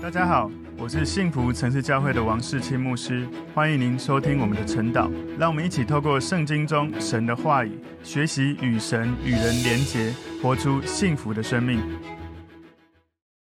大家好，我是幸福城市教会的王世清牧师，欢迎您收听我们的晨祷。让我们一起透过圣经中神的话语，学习与神与人连结，活出幸福的生命。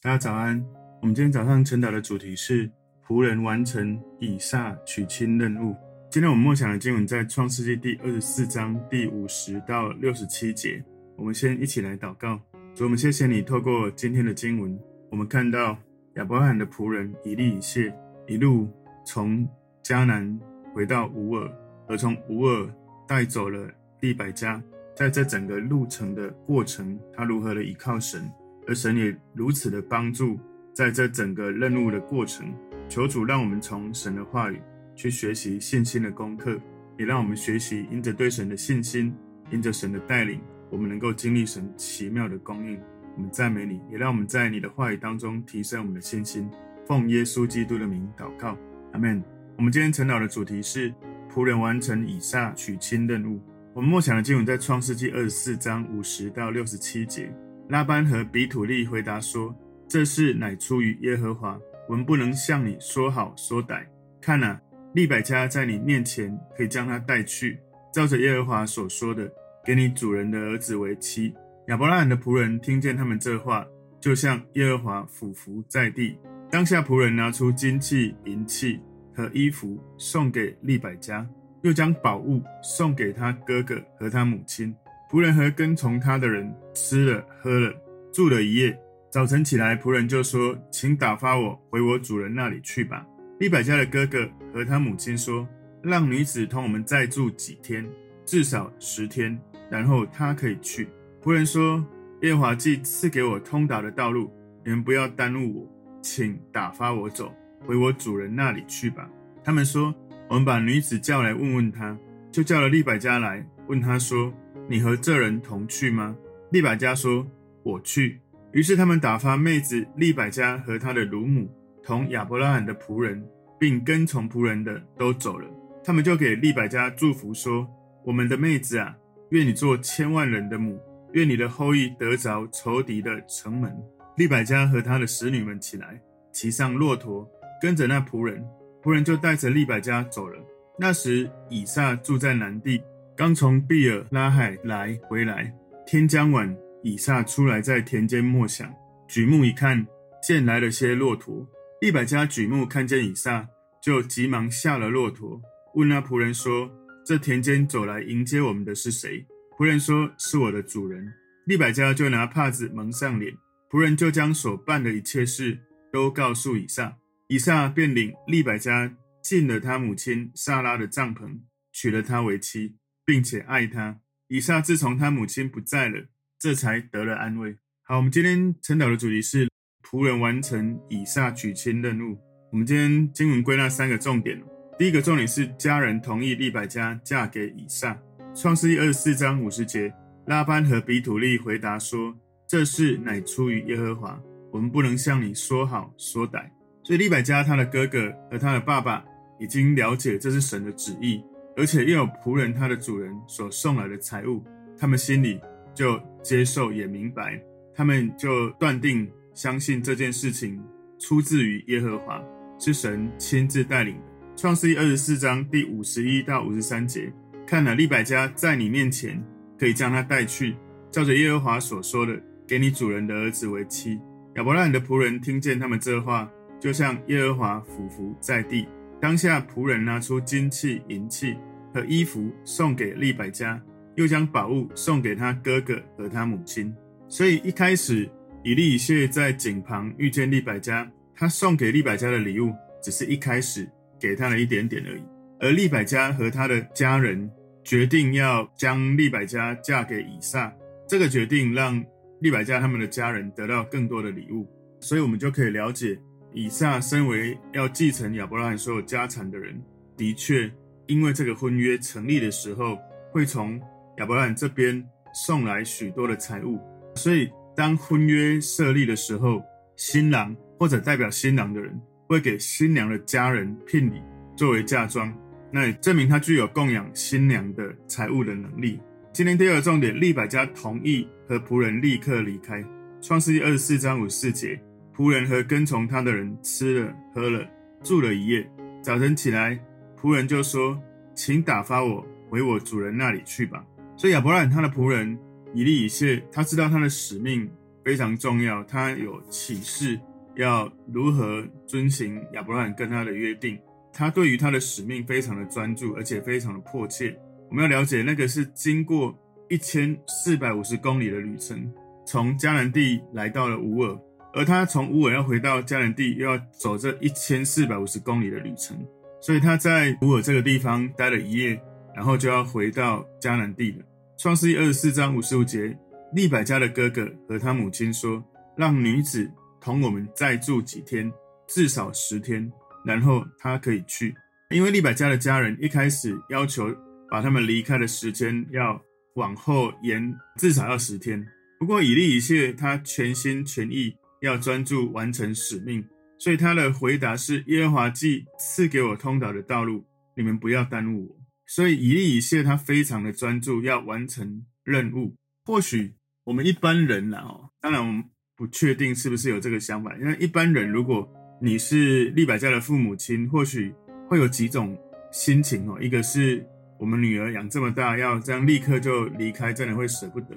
大家早安，我们今天早上晨祷的主题是仆人完成以撒娶亲任务。今天我们默想的经文在创世纪第二十四章第五十到六十七节。我们先一起来祷告，主，我们谢谢你透过今天的经文，我们看到。亚伯罕的仆人以利以谢一路从迦南回到乌尔，而从乌尔带走了利百加。在这整个路程的过程，他如何的依靠神，而神也如此的帮助。在这整个任务的过程，求主让我们从神的话语去学习信心的功课，也让我们学习因着对神的信心，因着神的带领，我们能够经历神奇妙的供应。我们赞美你，也让我们在你的话语当中提升我们的信心。奉耶稣基督的名祷告，阿门。我们今天晨祷的主题是仆人完成以撒娶亲任务。我们默想的经文在创世纪二十四章五十到六十七节。拉班和比土利回答说：“这事乃出于耶和华，我们不能向你说好说歹。看啊，利百加在你面前，可以将他带去，照着耶和华所说的，给你主人的儿子为妻。”亚伯拉罕的仆人听见他们这话，就向耶和华俯伏在地。当下仆人拿出金器、银器和衣服送给利百加，又将宝物送给他哥哥和他母亲。仆人和跟从他的人吃了喝了，住了一夜。早晨起来，仆人就说：“请打发我回我主人那里去吧。”利百加的哥哥和他母亲说：“让女子同我们再住几天，至少十天，然后她可以去。”仆人说：“耶和华既赐给我通达的道路，你们不要耽误我，请打发我走，回我主人那里去吧。”他们说：“我们把女子叫来问问她。”就叫了利百加来问她说：“你和这人同去吗？”利百加说：“我去。”于是他们打发妹子利百加和她的乳母同亚伯拉罕的仆人，并跟从仆人的都走了。他们就给利百加祝福说：“我们的妹子啊，愿你做千万人的母。”愿你的后裔得着仇敌的城门。利百加和他的使女们起来，骑上骆驼，跟着那仆人。仆人就带着利百加走了。那时以撒住在南地，刚从毕尔拉海来回来。天将晚，以撒出来在田间默想，举目一看，见来了些骆驼。利百加举目看见以撒，就急忙下了骆驼，问那仆人说：“这田间走来迎接我们的是谁？”仆人说：“是我的主人。”利百加就拿帕子蒙上脸，仆人就将所办的一切事都告诉以撒。以撒便领利百加进了他母亲撒拉的帐篷，娶了她为妻，并且爱她。以撒自从他母亲不在了，这才得了安慰。好，我们今天晨祷的主题是仆人完成以撒娶亲任务。我们今天经文归纳三个重点。第一个重点是家人同意利百加嫁给以撒。创世记二十四章五十节，拉班和比土利回答说：“这事乃出于耶和华，我们不能向你说好说歹。”所以利百加他的哥哥和他的爸爸已经了解这是神的旨意，而且又有仆人他的主人所送来的财物，他们心里就接受也明白，他们就断定相信这件事情出自于耶和华，是神亲自带领的。创世记二十四章第五十一到五十三节。看了利百加在你面前，可以将她带去，照着耶和华所说的，给你主人的儿子为妻。亚伯拉罕的仆人听见他们这话，就向耶和华俯伏在地。当下仆人拿出金器、银器和衣服送给利百加，又将宝物送给他哥哥和他母亲。所以一开始，以利以谢在井旁遇见利百加，他送给利百加的礼物，只是一开始给他了一点点而已。而利百加和他的家人。决定要将利百加嫁给以撒，这个决定让利百加他们的家人得到更多的礼物，所以我们就可以了解，以撒身为要继承亚伯拉罕所有家产的人，的确因为这个婚约成立的时候，会从亚伯拉罕这边送来许多的财物，所以当婚约设立的时候，新郎或者代表新郎的人会给新娘的家人聘礼作为嫁妆。那也证明他具有供养新娘的财物的能力。今天第二个重点，利百加同意和仆人立刻离开。创世记二十四章五四节，仆人和跟从他的人吃了喝了，住了一夜。早晨起来，仆人就说：“请打发我回我主人那里去吧。”所以亚伯拉罕他的仆人以利以谢，他知道他的使命非常重要，他有启示要如何遵行亚伯拉罕跟他的约定。他对于他的使命非常的专注，而且非常的迫切。我们要了解，那个是经过一千四百五十公里的旅程，从迦南地来到了乌尔。而他从乌尔要回到迦南地，又要走这一千四百五十公里的旅程，所以他在乌尔这个地方待了一夜，然后就要回到迦南地了。创世记二十四章五十五节，利百加的哥哥和他母亲说：“让女子同我们再住几天，至少十天，然后他可以去。”因为利百加的家人一开始要求把他们离开的时间要往后延，至少要十天。不过以利以谢他全心全意。要专注完成使命，所以他的回答是：耶和华既赐给我通达的道路，你们不要耽误我。所以以利以谢他非常的专注，要完成任务。或许我们一般人呐，哦，当然我们不确定是不是有这个想法。因为一般人，如果你是利百家的父母亲，或许会有几种心情哦。一个是我们女儿养这么大，要这样立刻就离开，真的会舍不得。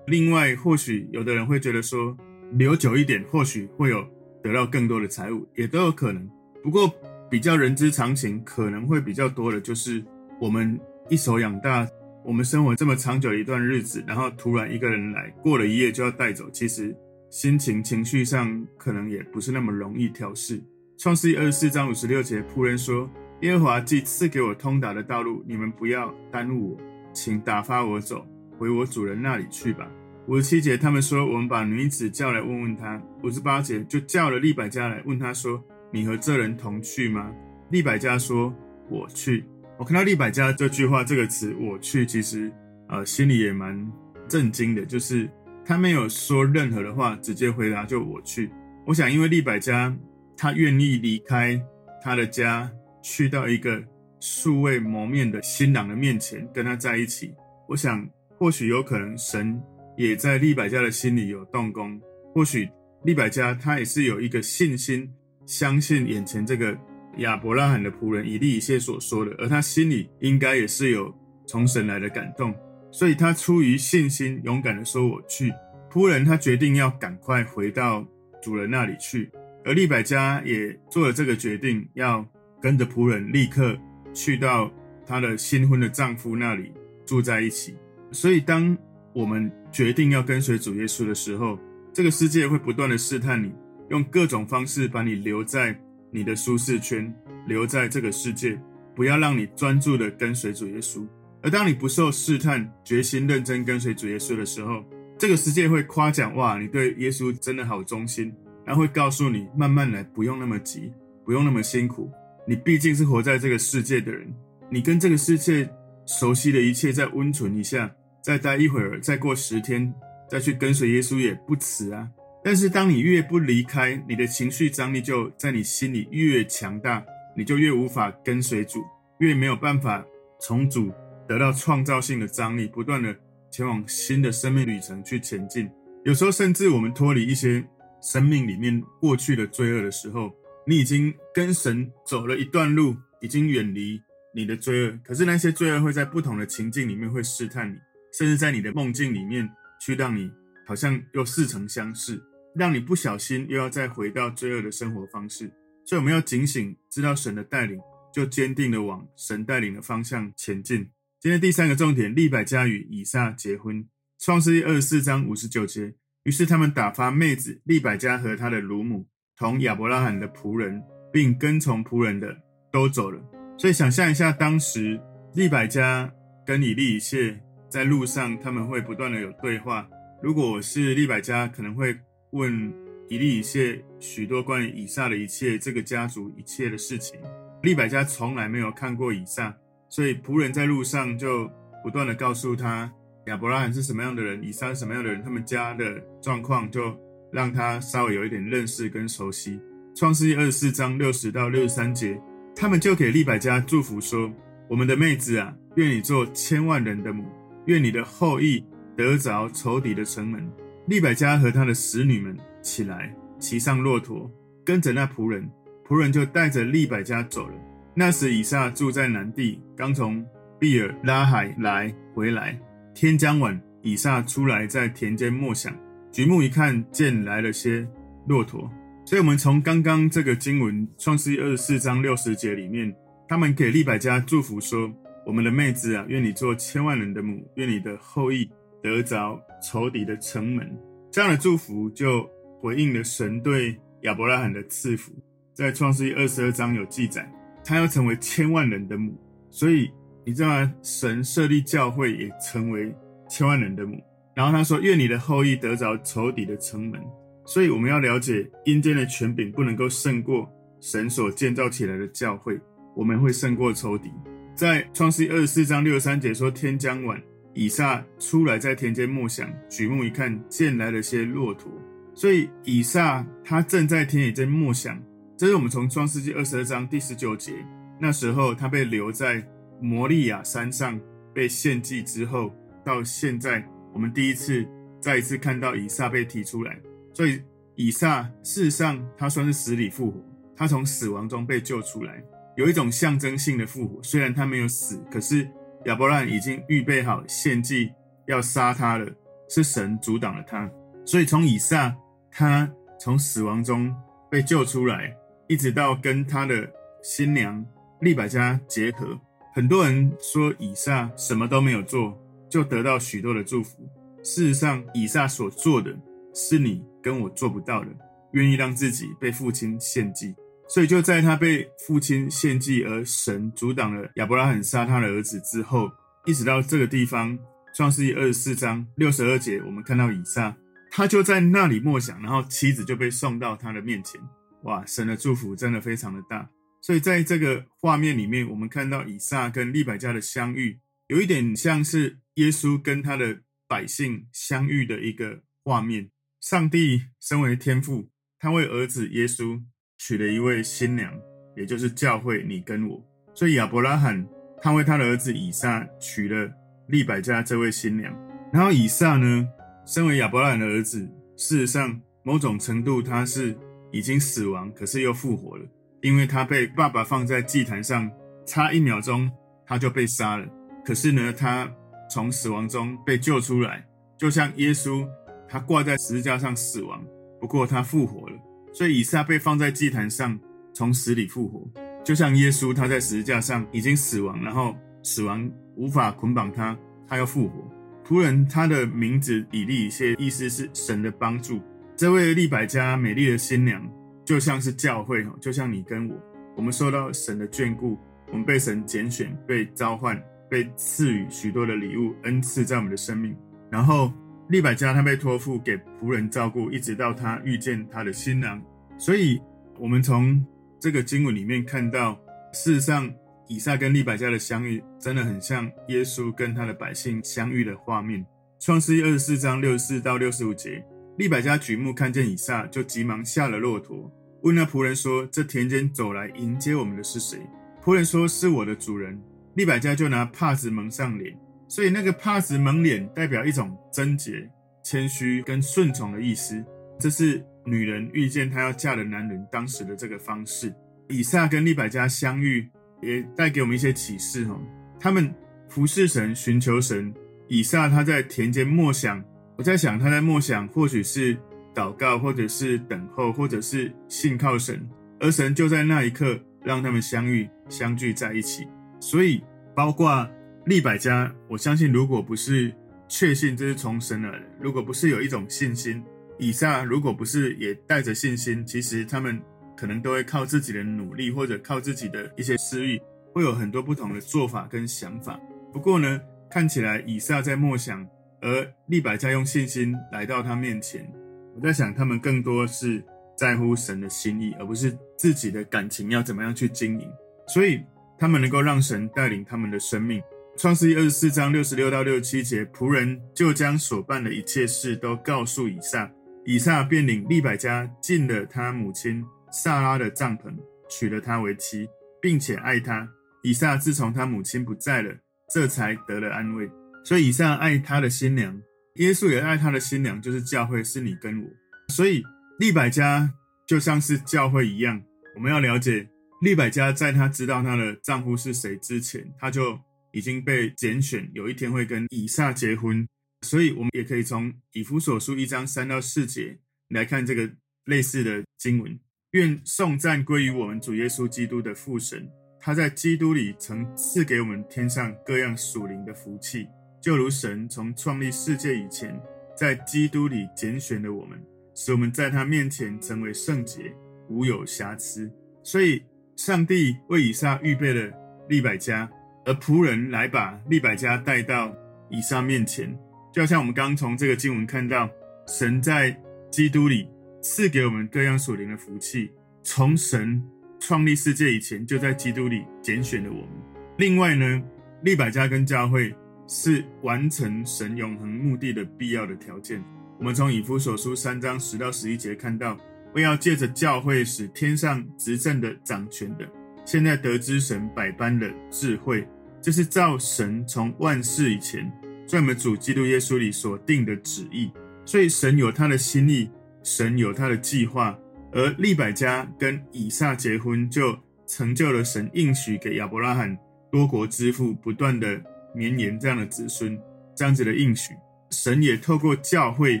另外，或许有的人会觉得说，留久一点，或许会有得到更多的财物，也都有可能。不过，比较人之常情，可能会比较多的，就是我们一手养大，我们生活这么长久一段日子，然后突然一个人来，过了一夜就要带走，其实心情、情绪上可能也不是那么容易调适。创世记二十四章五十六节，仆人说：“耶和华既赐给我通达的道路，你们不要耽误我，请打发我走，回我主人那里去吧。”五十七节，他们说：“我们把女子叫来问问他。”五十八节，就叫了利百加来问他说：“你和这人同去吗？”利百加说：“我去。”我看到利百加这句话这个词“我去”，其实呃心里也蛮震惊的，就是他没有说任何的话，直接回答就“我去”。我想，因为利百加他愿意离开他的家，去到一个素未谋面的新郎的面前跟他在一起，我想或许有可能神。也在利百加的心里有动工，或许利百加他也是有一个信心，相信眼前这个亚伯拉罕的仆人以利以谢所说的，而他心里应该也是有从神来的感动，所以他出于信心，勇敢的说：“我去。”仆人他决定要赶快回到主人那里去，而利百加也做了这个决定，要跟着仆人立刻去到她的新婚的丈夫那里住在一起。所以当我们决定要跟随主耶稣的时候，这个世界会不断的试探你，用各种方式把你留在你的舒适圈，留在这个世界，不要让你专注的跟随主耶稣。而当你不受试探，决心认真跟随主耶稣的时候，这个世界会夸奖哇，你对耶稣真的好忠心，然后会告诉你慢慢来，不用那么急，不用那么辛苦。你毕竟是活在这个世界的人，你跟这个世界熟悉的一切再温存一下。再待一会儿，再过十天，再去跟随耶稣也不迟啊。但是，当你越不离开，你的情绪张力就在你心里越强大，你就越无法跟随主，越没有办法从主得到创造性的张力，不断的前往新的生命旅程去前进。有时候，甚至我们脱离一些生命里面过去的罪恶的时候，你已经跟神走了一段路，已经远离你的罪恶，可是那些罪恶会在不同的情境里面会试探你。甚至在你的梦境里面，去让你好像又似曾相识，让你不小心又要再回到罪恶的生活方式。所以我们要警醒，知道神的带领，就坚定的往神带领的方向前进。今天第三个重点，利百加与以撒结婚。创世记二十四章五十九节，于是他们打发妹子利百加和他的乳母同亚伯拉罕的仆人，并跟从仆人的都走了。所以想象一下，当时利百加跟以利以谢。在路上，他们会不断的有对话。如果我是利百加，可能会问以利以谢许多关于以撒的一切，这个家族一切的事情。利百加从来没有看过以撒，所以仆人在路上就不断的告诉他亚伯拉罕是什么样的人，以撒是什么样的人，他们家的状况，就让他稍微有一点认识跟熟悉。创世记二十四章六十到六十三节，他们就给利百加祝福说：“我们的妹子啊，愿你做千万人的母。”愿你的后裔得着仇敌的城门。利百加和他的使女们起来，骑上骆驼，跟着那仆人，仆人就带着利百加走了。那时以撒住在南地，刚从毕尔拉海来回来。天将晚，以撒出来在田间默想，举目一看，见来了些骆驼。所以，我们从刚刚这个经文创世记二十四章六十节里面，他们给利百加祝福说：“我们的妹子啊，愿你做千万人的母，愿你的后裔得着仇敌的城门。”这样的祝福就回应了神对亚伯拉罕的赐福。在创世记二十二章有记载，他要成为千万人的母。所以你知道吗？神设立教会也成为千万人的母。然后他说：“愿你的后裔得着仇敌的城门。”所以我们要了解阴间的权柄不能够胜过神所建造起来的教会，我们会胜过仇敌。在创世记二十四章六十三节说：“天将晚。”以撒出来在田间默想，举目一看，见来了些骆驼。所以以撒他正在田野间默想。这是我们从创世纪二十二章第十九节，那时候他被留在摩利亚山上被献祭之后，到现在我们第一次再一次看到以撒被提出来。所以以撒事实上他算是死里复活，他从死亡中被救出来，有一种象征性的复活。虽然他没有死，可是。亚伯兰已经预备好献祭要杀他了，是神阻挡了他。所以从以撒他从死亡中被救出来，一直到跟他的新娘利百加结合，很多人说以撒什么都没有做，就得到许多的祝福。事实上，以撒所做的是你跟我做不到的，愿意让自己被父亲献祭。所以就在他被父亲献祭，而神阻挡了亚伯拉罕杀他的儿子之后，一直到这个地方，创世记二十四章六十二节，我们看到以撒，他就在那里默想，然后妻子就被送到他的面前。哇，神的祝福真的非常的大。所以在这个画面里面，我们看到以撒跟利百加的相遇，有一点像是耶稣跟他的百姓相遇的一个画面。上帝身为天父，他为儿子耶稣。娶了一位新娘，也就是教会你跟我。所以亚伯拉罕他为他的儿子以撒娶了利百加这位新娘。然后以撒呢，身为亚伯拉罕的儿子，事实上某种程度他是已经死亡，可是又复活了，因为他被爸爸放在祭坛上，差一秒钟他就被杀了。可是呢，他从死亡中被救出来，就像耶稣他挂在十字架上死亡，不过他复活了。所以以撒被放在祭坛上，从死里复活，就像耶稣他在十字架上已经死亡，然后死亡无法捆绑他，他要复活。仆人他的名字以利以谢，意思是神的帮助。这位利百加美丽的新娘，就像是教会，就像你跟我，我们受到神的眷顾，我们被神拣选，被召唤，被赐予许多的礼物恩赐在我们的生命，然后。利百加他被托付给仆人照顾，一直到他遇见他的新郎。所以，我们从这个经文里面看到，事实上，以撒跟利百加的相遇，真的很像耶稣跟他的百姓相遇的画面。创世记二十四章六十四到六十五节，利百加举目看见以撒，就急忙下了骆驼，问那仆人说：“这田间走来迎接我们的是谁？”仆人说：“是我的主人。”利百加就拿帕子蒙上脸。所以那个帕子蒙脸代表一种贞洁、谦虚跟顺从的意思，这是女人遇见她要嫁的男人当时的这个方式。以撒跟利百加相遇，也带给我们一些启示哈。他们服侍神、寻求神。以撒他在田间默想，我在想他在默想，或许是祷告，或者是等候，或者是信靠神，而神就在那一刻让他们相遇、相聚在一起。所以包括。利百加，我相信，如果不是确信这是从神而来，如果不是有一种信心，以撒如果不是也带着信心，其实他们可能都会靠自己的努力，或者靠自己的一些私欲，会有很多不同的做法跟想法。不过呢，看起来以撒在默想，而利百加用信心来到他面前。我在想，他们更多是在乎神的心意，而不是自己的感情要怎么样去经营。所以他们能够让神带领他们的生命。创世记二十四章六十六到六十七节，仆人就将所办的一切事都告诉以撒，以撒便领利百加进了他母亲撒拉的帐篷，娶了她为妻，并且爱她。以撒自从他母亲不在了，这才得了安慰。所以以撒爱他的新娘，耶稣也爱他的新娘，就是教会，是你跟我。所以利百加就像是教会一样，我们要了解利百加在她知道她的丈夫是谁之前，她就已经被拣选，有一天会跟以撒结婚。所以，我们也可以从以弗所书一章三到四节来看这个类似的经文。愿颂赞归于我们主耶稣基督的父神，他在基督里曾赐给我们天上各样属灵的福气，就如神从创立世界以前，在基督里拣选了我们。使我们在他面前成为圣洁，无有瑕疵。所以，上帝为以撒预备了利百加，而仆人来把利百加带到以撒面前。就好像我们刚从这个经文看到，神在基督里赐给我们各样属灵的福气。从神创立世界以前，就在基督里拣选了我们。另外呢，利百加跟教会是完成神永恒目的的必要的条件。我们从以弗所书三章十到十一节看到，为要借着教会使天上执政的掌权的，现在得知神百般的智慧，这是造神从万世以前在我们主基督耶稣里所定的旨意。所以神有他的心意，神有他的计划。而利百加跟以撒结婚，就成就了神应许给亚伯拉罕多国之父不断的绵延这样的子孙，这样子的应许。神也透过教会，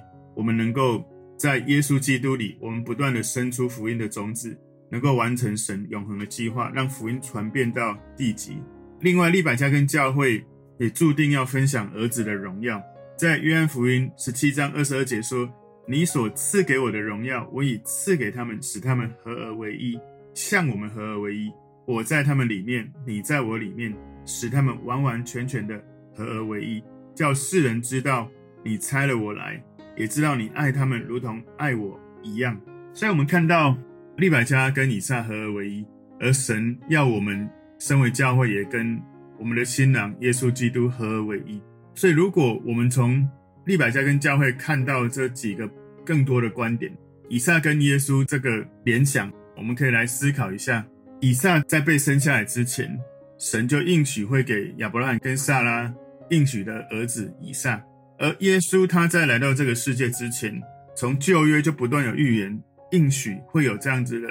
我们能够在耶稣基督里，我们不断的生出福音的种子，能够完成神永恒的计划，让福音传遍到地极。另外，利百加跟教会也注定要分享儿子的荣耀。在约翰福音十七章二十二节说：“你所赐给我的荣耀，我已赐给他们，使他们合而为一，像我们合而为一。我在他们里面，你在我里面，使他们完完全全的合而为一，叫世人知道。”你差了我来，也知道你爱他们如同爱我一样。所以，我们看到利百加跟以撒合而为一，而神要我们身为教会，也跟我们的新郎耶稣基督合而为一。所以，如果我们从利百加跟教会看到这几个更多的观点，以撒跟耶稣这个联想，我们可以来思考一下：以撒在被生下来之前，神就应许会给亚伯拉罕跟撒拉应许的儿子以撒。而耶稣他在来到这个世界之前，从旧约就不断有预言应许会有这样子的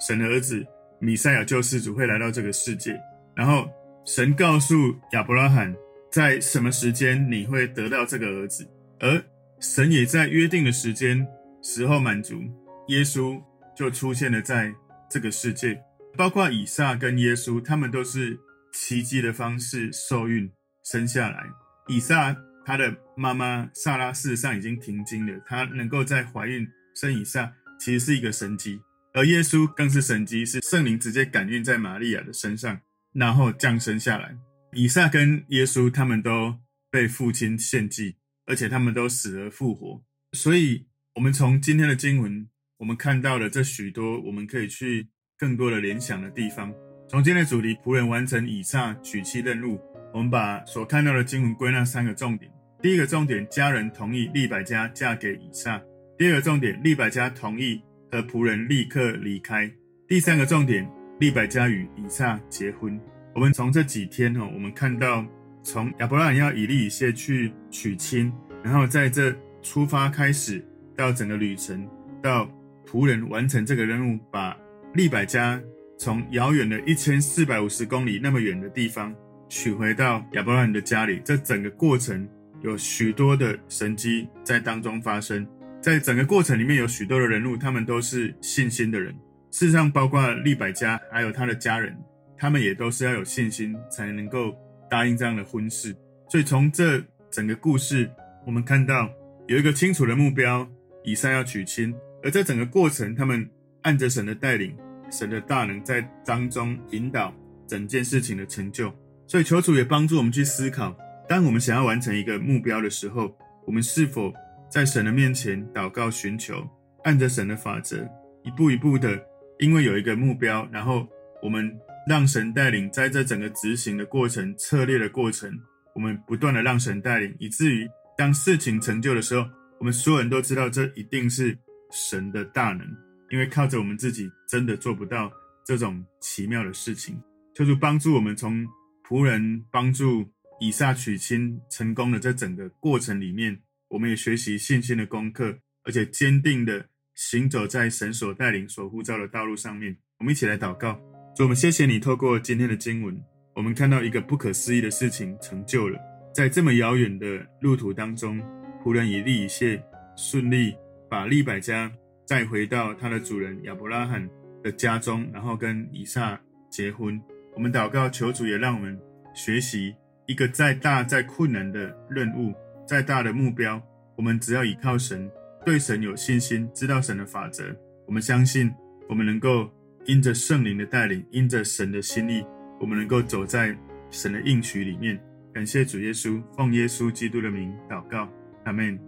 神的儿子米赛亚救世主会来到这个世界。然后神告诉亚伯拉罕，在什么时间你会得到这个儿子，而神也在约定的时间时候满足，耶稣就出现了在这个世界。包括以撒跟耶稣，他们都是奇迹的方式受孕生下来。以撒。他的妈妈萨拉事实上已经停经了，她能够在怀孕生以撒，其实是一个神迹。而耶稣更是神迹，是圣灵直接感孕在玛利亚的身上，然后降生下来。以撒跟耶稣他们都被父亲献祭，而且他们都死而复活。所以，我们从今天的经文，我们看到了这许多我们可以去更多的联想的地方。从今天的主题，仆人完成以撒娶妻任务，我们把所看到的经文归纳三个重点。第一个重点，家人同意利百加嫁给以撒。第二个重点，利百加同意和仆人立刻离开。第三个重点，利百加与以撒结婚。我们从这几天哈，我们看到从亚伯拉罕要以利以谢去娶亲，然后在这出发开始到整个旅程，到仆人完成这个任务，把利百加从遥远的一千四百五十公里那么远的地方娶回到亚伯拉罕的家里，这整个过程。有许多的神迹在当中发生，在整个过程里面有许多的人物，他们都是信心的人。事实上，包括利百加还有他的家人，他们也都是要有信心才能够答应这样的婚事。所以从这整个故事，我们看到有一个清楚的目标：以撒要娶亲。而在整个过程，他们按着神的带领，神的大能在当中引导整件事情的成就。所以求主也帮助我们去思考。当我们想要完成一个目标的时候，我们是否在神的面前祷告寻求，按着神的法则，一步一步的，因为有一个目标，然后我们让神带领，在这整个执行的过程、策略的过程，我们不断的让神带领，以至于当事情成就的时候，我们所有人都知道这一定是神的大能，因为靠着我们自己真的做不到这种奇妙的事情，就是帮助我们从仆人帮助。以撒娶亲成功的这整个过程里面，我们也学习信心的功课，而且坚定的行走在神所带领、所呼召的道路上面。我们一起来祷告，主，我们谢谢你，透过今天的经文，我们看到一个不可思议的事情成就了，在这么遥远的路途当中，仆人以利以谢顺利把利百家再回到他的主人亚伯拉罕的家中，然后跟以撒结婚。我们祷告，求主也让我们学习一个再大再困难的任务，再大的目标，我们只要依靠神，对神有信心，知道神的法则，我们相信我们能够因着圣灵的带领，因着神的心意，我们能够走在神的应许里面。感谢主耶稣，奉耶稣基督的名祷告，阿门。